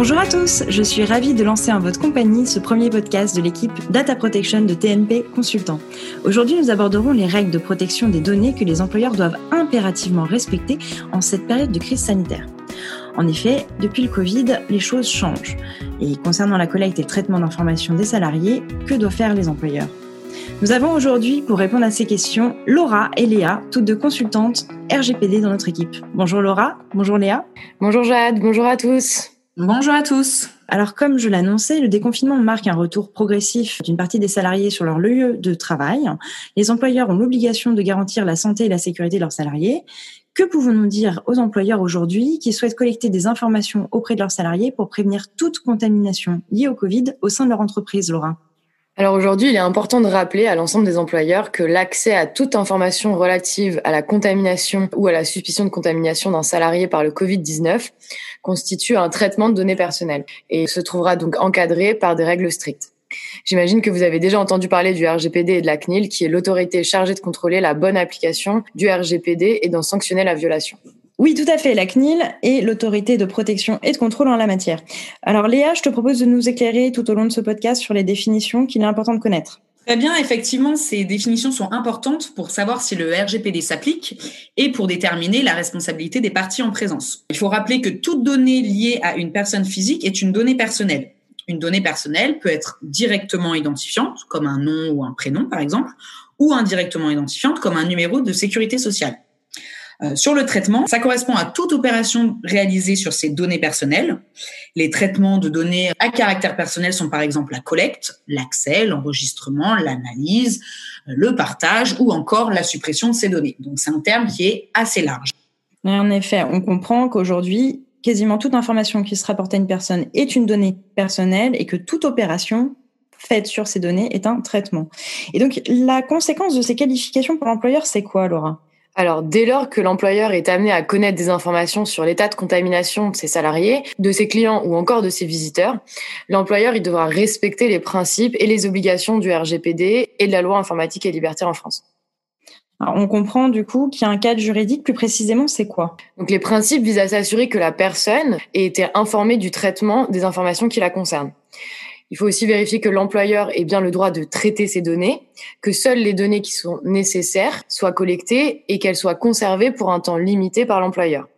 Bonjour à tous, je suis ravie de lancer en votre compagnie ce premier podcast de l'équipe Data Protection de TNP Consultant. Aujourd'hui, nous aborderons les règles de protection des données que les employeurs doivent impérativement respecter en cette période de crise sanitaire. En effet, depuis le Covid, les choses changent. Et concernant la collecte et le traitement d'informations des salariés, que doivent faire les employeurs? Nous avons aujourd'hui, pour répondre à ces questions, Laura et Léa, toutes deux consultantes RGPD dans notre équipe. Bonjour Laura, bonjour Léa. Bonjour Jade, bonjour à tous. Bonjour à tous. Alors, comme je l'annonçais, le déconfinement marque un retour progressif d'une partie des salariés sur leur lieu de travail. Les employeurs ont l'obligation de garantir la santé et la sécurité de leurs salariés. Que pouvons-nous dire aux employeurs aujourd'hui qui souhaitent collecter des informations auprès de leurs salariés pour prévenir toute contamination liée au Covid au sein de leur entreprise, Laura? Alors aujourd'hui, il est important de rappeler à l'ensemble des employeurs que l'accès à toute information relative à la contamination ou à la suspicion de contamination d'un salarié par le Covid-19 constitue un traitement de données personnelles et se trouvera donc encadré par des règles strictes. J'imagine que vous avez déjà entendu parler du RGPD et de la CNIL, qui est l'autorité chargée de contrôler la bonne application du RGPD et d'en sanctionner la violation. Oui, tout à fait. La CNIL est l'autorité de protection et de contrôle en la matière. Alors Léa, je te propose de nous éclairer tout au long de ce podcast sur les définitions qu'il est important de connaître. Très bien, effectivement, ces définitions sont importantes pour savoir si le RGPD s'applique et pour déterminer la responsabilité des parties en présence. Il faut rappeler que toute donnée liée à une personne physique est une donnée personnelle. Une donnée personnelle peut être directement identifiante, comme un nom ou un prénom par exemple, ou indirectement identifiante, comme un numéro de sécurité sociale. Euh, sur le traitement, ça correspond à toute opération réalisée sur ces données personnelles. Les traitements de données à caractère personnel sont par exemple la collecte, l'accès, l'enregistrement, l'analyse, le partage ou encore la suppression de ces données. Donc c'est un terme qui est assez large. En effet, on comprend qu'aujourd'hui, quasiment toute information qui se rapporte à une personne est une donnée personnelle et que toute opération faite sur ces données est un traitement. Et donc, la conséquence de ces qualifications pour l'employeur, c'est quoi, Laura? Alors, dès lors que l'employeur est amené à connaître des informations sur l'état de contamination de ses salariés, de ses clients ou encore de ses visiteurs, l'employeur il devra respecter les principes et les obligations du RGPD et de la loi informatique et liberté en France. Alors, on comprend du coup qu'il y a un cadre juridique, plus précisément, c'est quoi? Donc les principes visent à s'assurer que la personne ait été informée du traitement des informations qui la concernent. Il faut aussi vérifier que l'employeur ait bien le droit de traiter ces données, que seules les données qui sont nécessaires soient collectées et qu'elles soient conservées pour un temps limité par l'employeur.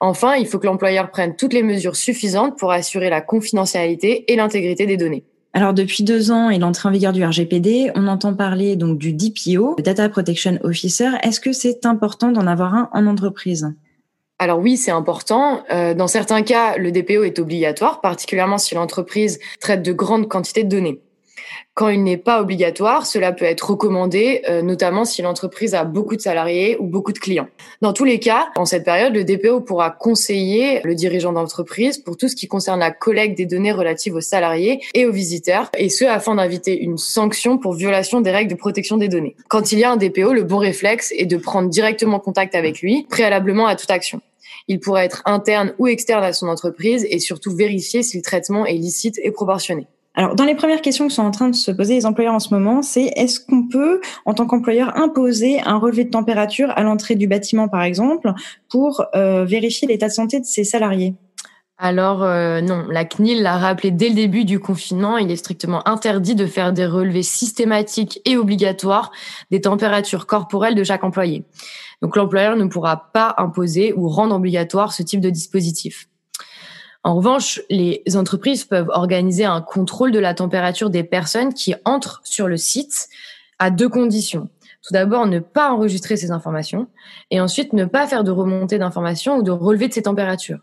Enfin, il faut que l'employeur prenne toutes les mesures suffisantes pour assurer la confidentialité et l'intégrité des données. Alors depuis deux ans et l'entrée en vigueur du RGPD, on entend parler donc du DPO, Data Protection Officer. Est-ce que c'est important d'en avoir un en entreprise? Alors oui, c'est important. Euh, dans certains cas, le DPO est obligatoire, particulièrement si l'entreprise traite de grandes quantités de données. Quand il n'est pas obligatoire, cela peut être recommandé, euh, notamment si l'entreprise a beaucoup de salariés ou beaucoup de clients. Dans tous les cas, en cette période, le DPO pourra conseiller le dirigeant d'entreprise pour tout ce qui concerne la collecte des données relatives aux salariés et aux visiteurs, et ce afin d'inviter une sanction pour violation des règles de protection des données. Quand il y a un DPO, le bon réflexe est de prendre directement contact avec lui, préalablement à toute action. Il pourrait être interne ou externe à son entreprise et surtout vérifier si le traitement est licite et proportionné. Alors, dans les premières questions que sont en train de se poser les employeurs en ce moment, c'est est-ce qu'on peut, en tant qu'employeur, imposer un relevé de température à l'entrée du bâtiment, par exemple, pour euh, vérifier l'état de santé de ses salariés? Alors euh, non, la CNIL l'a rappelé dès le début du confinement, il est strictement interdit de faire des relevés systématiques et obligatoires des températures corporelles de chaque employé. Donc l'employeur ne pourra pas imposer ou rendre obligatoire ce type de dispositif. En revanche, les entreprises peuvent organiser un contrôle de la température des personnes qui entrent sur le site à deux conditions. Tout d'abord, ne pas enregistrer ces informations et ensuite ne pas faire de remontée d'informations ou de relevé de ces températures.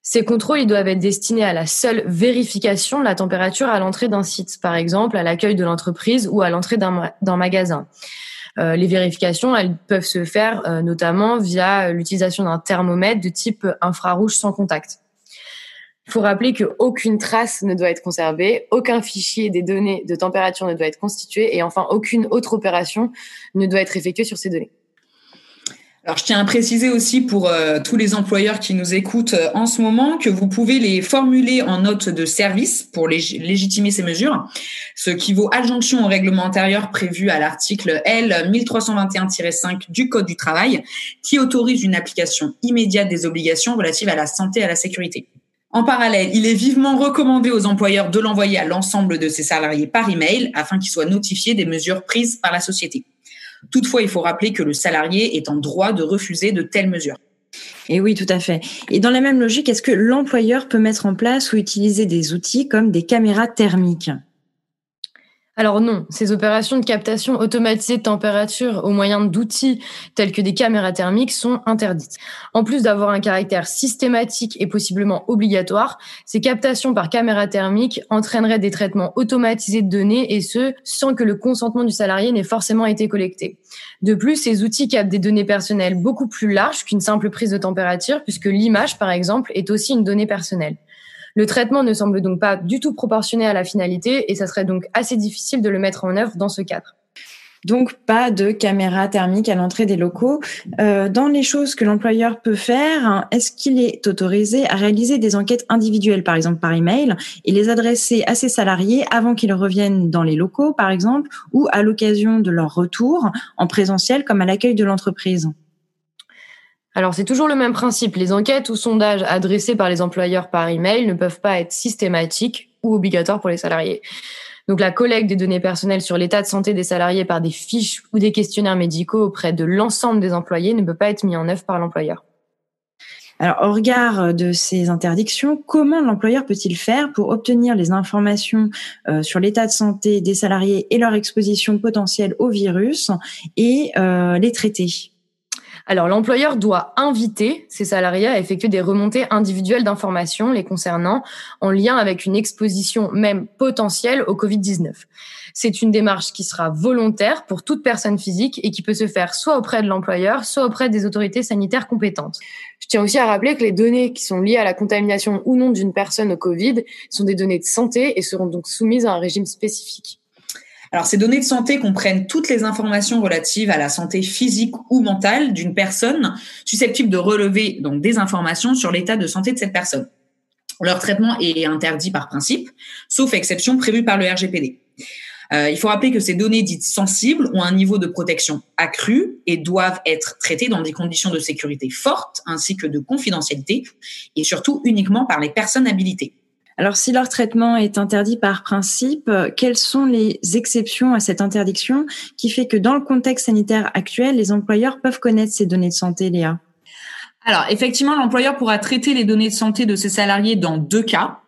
Ces contrôles ils doivent être destinés à la seule vérification de la température à l'entrée d'un site, par exemple à l'accueil de l'entreprise ou à l'entrée d'un magasin. Euh, les vérifications, elles peuvent se faire euh, notamment via l'utilisation d'un thermomètre de type infrarouge sans contact. Il faut rappeler qu'aucune trace ne doit être conservée, aucun fichier des données de température ne doit être constitué et enfin aucune autre opération ne doit être effectuée sur ces données. Alors, je tiens à préciser aussi pour euh, tous les employeurs qui nous écoutent euh, en ce moment que vous pouvez les formuler en note de service pour légitimer ces mesures, ce qui vaut adjonction au règlement intérieur prévu à l'article L 1321-5 du Code du travail, qui autorise une application immédiate des obligations relatives à la santé et à la sécurité. En parallèle, il est vivement recommandé aux employeurs de l'envoyer à l'ensemble de ses salariés par email afin qu'ils soient notifiés des mesures prises par la société. Toutefois, il faut rappeler que le salarié est en droit de refuser de telles mesures. Et oui, tout à fait. Et dans la même logique, est-ce que l'employeur peut mettre en place ou utiliser des outils comme des caméras thermiques? Alors non, ces opérations de captation automatisée de température au moyen d'outils tels que des caméras thermiques sont interdites. En plus d'avoir un caractère systématique et possiblement obligatoire, ces captations par caméra thermique entraîneraient des traitements automatisés de données et ce, sans que le consentement du salarié n'ait forcément été collecté. De plus, ces outils captent des données personnelles beaucoup plus larges qu'une simple prise de température puisque l'image, par exemple, est aussi une donnée personnelle. Le traitement ne semble donc pas du tout proportionné à la finalité et ça serait donc assez difficile de le mettre en œuvre dans ce cadre. Donc, pas de caméra thermique à l'entrée des locaux. Euh, dans les choses que l'employeur peut faire, est-ce qu'il est autorisé à réaliser des enquêtes individuelles, par exemple par email, et les adresser à ses salariés avant qu'ils reviennent dans les locaux, par exemple, ou à l'occasion de leur retour en présentiel, comme à l'accueil de l'entreprise? Alors c'est toujours le même principe. Les enquêtes ou sondages adressés par les employeurs par email ne peuvent pas être systématiques ou obligatoires pour les salariés. Donc la collecte des données personnelles sur l'état de santé des salariés par des fiches ou des questionnaires médicaux auprès de l'ensemble des employés ne peut pas être mis en œuvre par l'employeur. Alors, au regard de ces interdictions, comment l'employeur peut-il faire pour obtenir les informations euh, sur l'état de santé des salariés et leur exposition potentielle au virus et euh, les traiter? Alors, l'employeur doit inviter ses salariés à effectuer des remontées individuelles d'informations les concernant en lien avec une exposition même potentielle au Covid-19. C'est une démarche qui sera volontaire pour toute personne physique et qui peut se faire soit auprès de l'employeur, soit auprès des autorités sanitaires compétentes. Je tiens aussi à rappeler que les données qui sont liées à la contamination ou non d'une personne au Covid sont des données de santé et seront donc soumises à un régime spécifique. Alors, ces données de santé comprennent toutes les informations relatives à la santé physique ou mentale d'une personne susceptible de relever donc des informations sur l'état de santé de cette personne. Leur traitement est interdit par principe, sauf exception prévue par le RGPD. Euh, il faut rappeler que ces données dites sensibles ont un niveau de protection accru et doivent être traitées dans des conditions de sécurité fortes ainsi que de confidentialité et surtout uniquement par les personnes habilitées. Alors, si leur traitement est interdit par principe, quelles sont les exceptions à cette interdiction qui fait que dans le contexte sanitaire actuel, les employeurs peuvent connaître ces données de santé, Léa? Alors, effectivement, l'employeur pourra traiter les données de santé de ses salariés dans deux cas.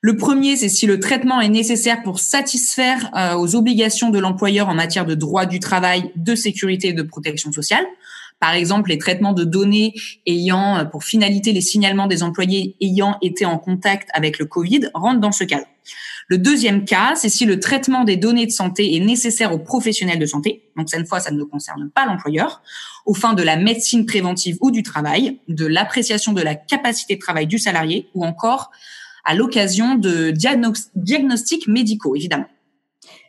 Le premier, c'est si le traitement est nécessaire pour satisfaire euh, aux obligations de l'employeur en matière de droit du travail, de sécurité et de protection sociale. Par exemple, les traitements de données ayant euh, pour finalité les signalements des employés ayant été en contact avec le Covid rentrent dans ce cadre. Le deuxième cas, c'est si le traitement des données de santé est nécessaire aux professionnels de santé. Donc cette fois, ça ne concerne pas l'employeur, aux fins de la médecine préventive ou du travail, de l'appréciation de la capacité de travail du salarié ou encore à l'occasion de diagnostics médicaux, évidemment.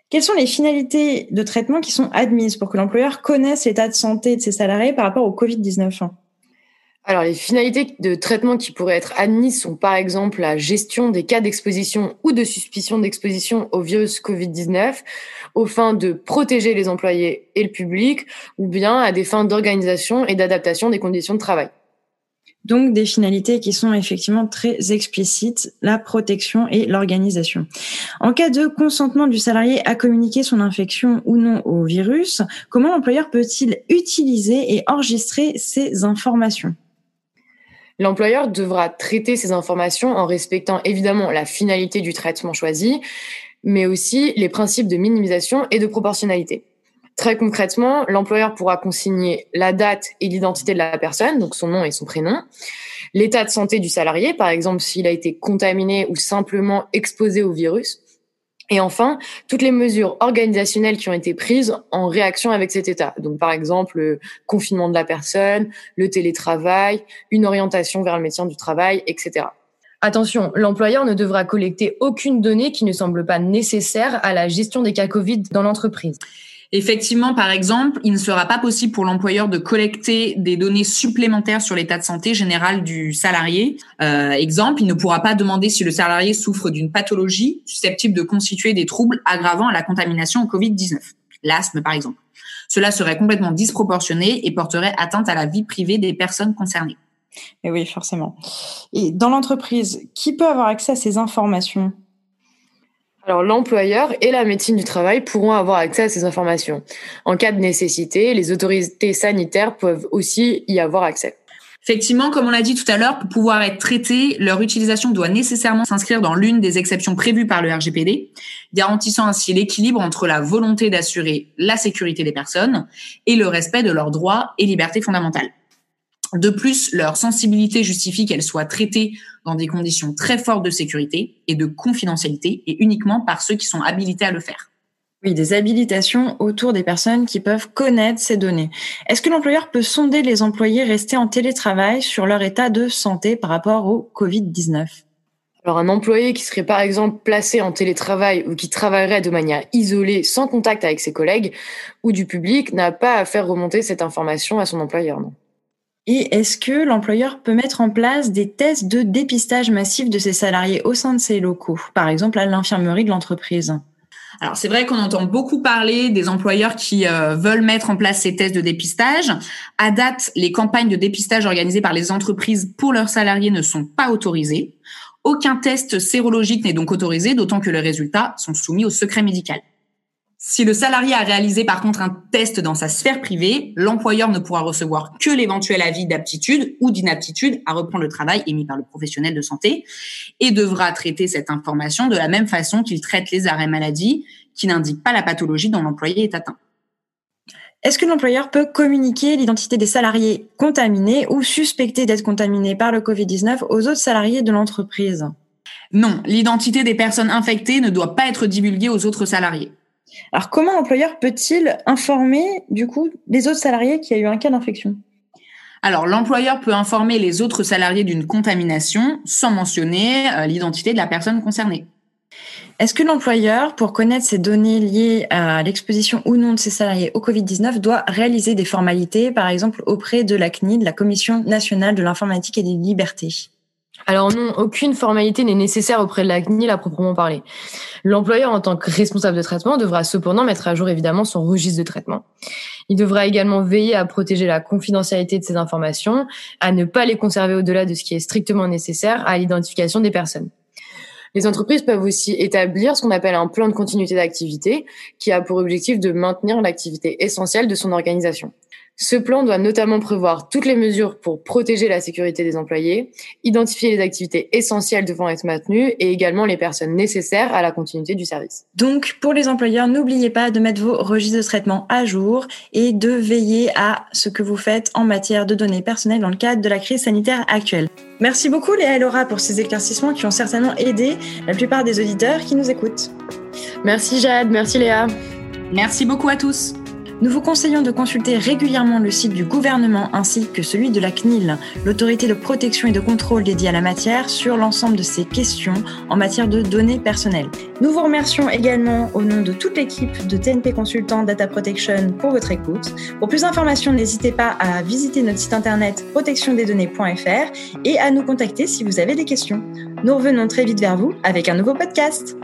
Quelles sont les finalités de traitement qui sont admises pour que l'employeur connaisse l'état de santé de ses salariés par rapport au Covid-19 alors, les finalités de traitement qui pourraient être admises sont par exemple la gestion des cas d'exposition ou de suspicion d'exposition au virus Covid-19 aux fins de protéger les employés et le public ou bien à des fins d'organisation et d'adaptation des conditions de travail. Donc des finalités qui sont effectivement très explicites, la protection et l'organisation. En cas de consentement du salarié à communiquer son infection ou non au virus, comment l'employeur peut-il utiliser et enregistrer ces informations? L'employeur devra traiter ces informations en respectant évidemment la finalité du traitement choisi, mais aussi les principes de minimisation et de proportionnalité. Très concrètement, l'employeur pourra consigner la date et l'identité de la personne, donc son nom et son prénom, l'état de santé du salarié, par exemple s'il a été contaminé ou simplement exposé au virus, et enfin, toutes les mesures organisationnelles qui ont été prises en réaction avec cet état. Donc, par exemple, le confinement de la personne, le télétravail, une orientation vers le médecin du travail, etc. Attention, l'employeur ne devra collecter aucune donnée qui ne semble pas nécessaire à la gestion des cas Covid dans l'entreprise. Effectivement, par exemple, il ne sera pas possible pour l'employeur de collecter des données supplémentaires sur l'état de santé général du salarié. Euh, exemple, il ne pourra pas demander si le salarié souffre d'une pathologie susceptible de constituer des troubles aggravant à la contamination au Covid-19, l'asthme par exemple. Cela serait complètement disproportionné et porterait atteinte à la vie privée des personnes concernées. Et oui, forcément. Et dans l'entreprise, qui peut avoir accès à ces informations? Alors l'employeur et la médecine du travail pourront avoir accès à ces informations. En cas de nécessité, les autorités sanitaires peuvent aussi y avoir accès. Effectivement, comme on l'a dit tout à l'heure, pour pouvoir être traités, leur utilisation doit nécessairement s'inscrire dans l'une des exceptions prévues par le RGPD, garantissant ainsi l'équilibre entre la volonté d'assurer la sécurité des personnes et le respect de leurs droits et libertés fondamentales. De plus, leur sensibilité justifie qu'elles soient traitées dans des conditions très fortes de sécurité et de confidentialité et uniquement par ceux qui sont habilités à le faire. Oui, des habilitations autour des personnes qui peuvent connaître ces données. Est-ce que l'employeur peut sonder les employés restés en télétravail sur leur état de santé par rapport au Covid-19 alors un employé qui serait par exemple placé en télétravail ou qui travaillerait de manière isolée sans contact avec ses collègues ou du public n'a pas à faire remonter cette information à son employeur. Non. Et est-ce que l'employeur peut mettre en place des tests de dépistage massif de ses salariés au sein de ses locaux, par exemple à l'infirmerie de l'entreprise? Alors c'est vrai qu'on entend beaucoup parler des employeurs qui euh, veulent mettre en place ces tests de dépistage. À date, les campagnes de dépistage organisées par les entreprises pour leurs salariés ne sont pas autorisées. Aucun test sérologique n'est donc autorisé, d'autant que les résultats sont soumis au secret médical. Si le salarié a réalisé par contre un test dans sa sphère privée, l'employeur ne pourra recevoir que l'éventuel avis d'aptitude ou d'inaptitude à reprendre le travail émis par le professionnel de santé et devra traiter cette information de la même façon qu'il traite les arrêts maladie qui n'indiquent pas la pathologie dont l'employé est atteint. Est-ce que l'employeur peut communiquer l'identité des salariés contaminés ou suspectés d'être contaminés par le Covid-19 aux autres salariés de l'entreprise? Non, l'identité des personnes infectées ne doit pas être divulguée aux autres salariés. Alors, comment l'employeur peut-il informer, du coup, les autres salariés qu'il y a eu un cas d'infection? Alors, l'employeur peut informer les autres salariés d'une contamination sans mentionner euh, l'identité de la personne concernée. Est-ce que l'employeur, pour connaître ces données liées à l'exposition ou non de ses salariés au Covid-19, doit réaliser des formalités, par exemple auprès de la CNIL, la Commission nationale de l'informatique et des libertés? Alors non, aucune formalité n'est nécessaire auprès de la CNIL à proprement parler. L'employeur, en tant que responsable de traitement, devra cependant mettre à jour évidemment son registre de traitement. Il devra également veiller à protéger la confidentialité de ces informations, à ne pas les conserver au-delà de ce qui est strictement nécessaire à l'identification des personnes. Les entreprises peuvent aussi établir ce qu'on appelle un plan de continuité d'activité qui a pour objectif de maintenir l'activité essentielle de son organisation. Ce plan doit notamment prévoir toutes les mesures pour protéger la sécurité des employés, identifier les activités essentielles devant être maintenues et également les personnes nécessaires à la continuité du service. Donc, pour les employeurs, n'oubliez pas de mettre vos registres de traitement à jour et de veiller à ce que vous faites en matière de données personnelles dans le cadre de la crise sanitaire actuelle. Merci beaucoup Léa et Laura pour ces éclaircissements qui ont certainement aidé la plupart des auditeurs qui nous écoutent. Merci Jade, merci Léa. Merci beaucoup à tous. Nous vous conseillons de consulter régulièrement le site du gouvernement ainsi que celui de la CNIL, l'autorité de protection et de contrôle dédiée à la matière, sur l'ensemble de ces questions en matière de données personnelles. Nous vous remercions également au nom de toute l'équipe de TNP Consultant Data Protection pour votre écoute. Pour plus d'informations, n'hésitez pas à visiter notre site internet protectiondesdonnées.fr et à nous contacter si vous avez des questions. Nous revenons très vite vers vous avec un nouveau podcast.